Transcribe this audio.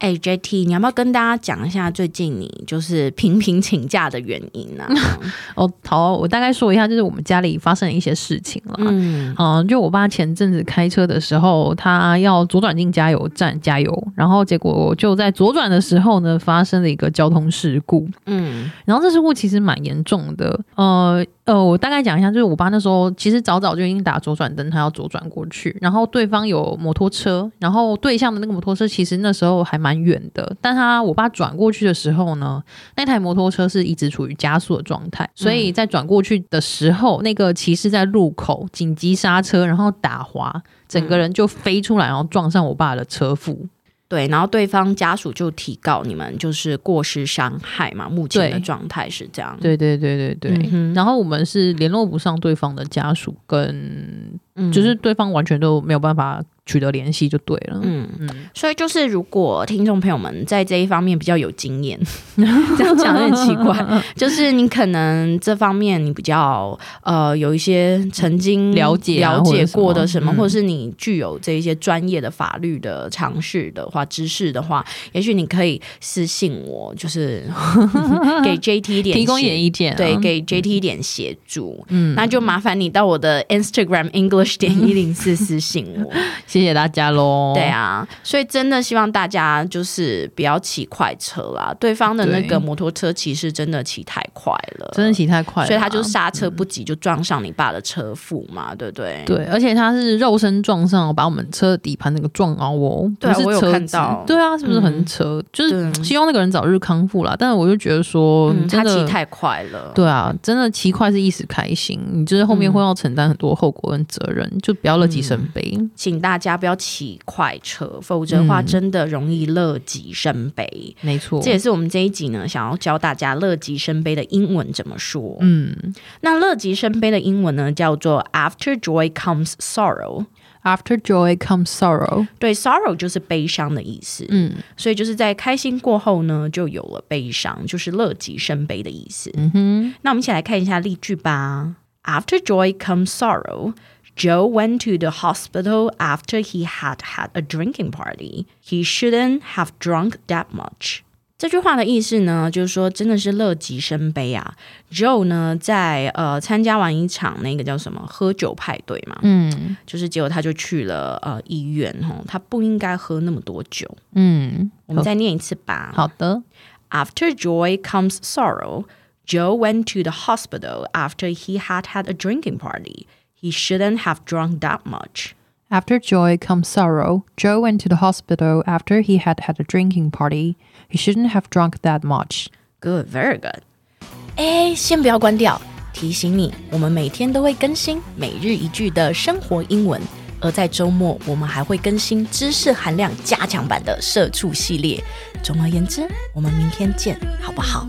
哎，JT，你要不要跟大家讲一下最近你就是频频请假的原因呢？哦，好，我大概说一下，就是我们家里发生了一些事情了。嗯，嗯，就我爸前阵子开车的时候，他要左转进加油站加油，然后结果就在左转的时候呢，发生了一个交通事故。嗯，然后这事故其实蛮严重的。呃。呃，我大概讲一下，就是我爸那时候其实早早就已经打左转灯，他要左转过去，然后对方有摩托车，然后对向的那个摩托车其实那时候还蛮远的，但他我爸转过去的时候呢，那台摩托车是一直处于加速的状态，所以在转过去的时候，那个骑士在路口紧急刹车，然后打滑，整个人就飞出来，然后撞上我爸的车腹。对，然后对方家属就提告你们就是过失伤害嘛，目前的状态是这样。对对对对对，嗯，然后我们是联络不上对方的家属，跟就是对方完全都没有办法。取得联系就对了，嗯。嗯，所以就是如果听众朋友们在这一方面比较有经验，这样讲有点奇怪，就是你可能这方面你比较呃有一些曾经了解了解过的什么，或者是你具有这一些专业的法律的常识的话、知识的话，也许你可以私信我，就是 给 JT 一点提供一点意见，对，给 JT 一点协助，嗯，那就麻烦你到我的 Instagram English 点一零四私信我。谢谢谢大家喽。对啊，所以真的希望大家就是不要骑快车啦。对方的那个摩托车骑士真的骑太快了，真的骑太快了，所以他就刹车不及，就撞上你爸的车腹嘛，对不对？对，而且他是肉身撞上，把我们车底盘那个撞凹哦。对，我有看到。对啊，是不是很扯？就是希望那个人早日康复啦。但是我就觉得说，他骑太快了。对啊，真的骑快是一时开心，你就是后面会要承担很多后果跟责任，就不要乐极生悲，请大家。不要骑快车，否则的话真的容易乐极生悲。没错，这也是我们这一集呢想要教大家乐极生悲的英文怎么说。嗯，那乐极生悲的英文呢叫做 After joy comes sorrow。After joy comes sorrow。对，sorrow 就是悲伤的意思。嗯，所以就是在开心过后呢，就有了悲伤，就是乐极生悲的意思。嗯哼，那我们一起来看一下例句吧。After joy comes sorrow。Joe went to the hospital after he had had a drinking party. He shouldn't have drunk that much. 这句话的意思呢，就是说真的是乐极生悲啊。Joe 呢，在呃参加完一场那个叫什么喝酒派对嘛，嗯，就是结果他就去了呃医院哈，他不应该喝那么多酒。嗯，我们再念一次吧。好的。After joy comes sorrow. Joe went to the hospital after he had had a drinking party. He shouldn't have drunk that much. After joy comes sorrow. Joe went to the hospital after he had had a drinking party. He shouldn't have drunk that much. Good, very good. 哎，先不要关掉，提醒你，我们每天都会更新每日一句的生活英文，而在周末我们还会更新知识含量加强版的社畜系列。总而言之，我们明天见，好不好？